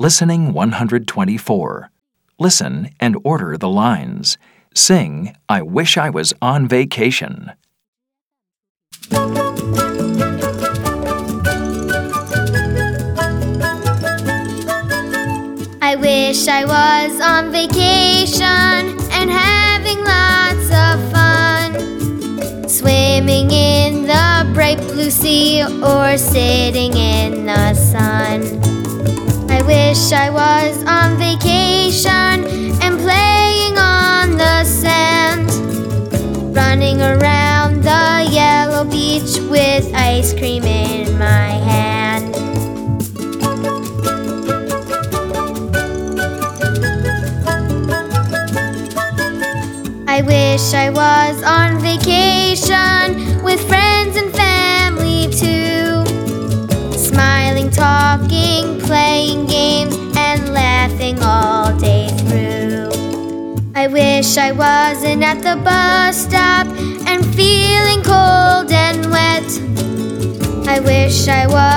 Listening 124. Listen and order the lines. Sing, I wish I was on vacation. I wish I was on vacation and having lots of fun. Swimming in the bright blue sea or sitting in the sun. I wish I was on vacation and playing on the sand. Running around the yellow beach with ice cream in my hand. I wish I was on vacation I wish I wasn't at the bus stop and feeling cold and wet. I wish I was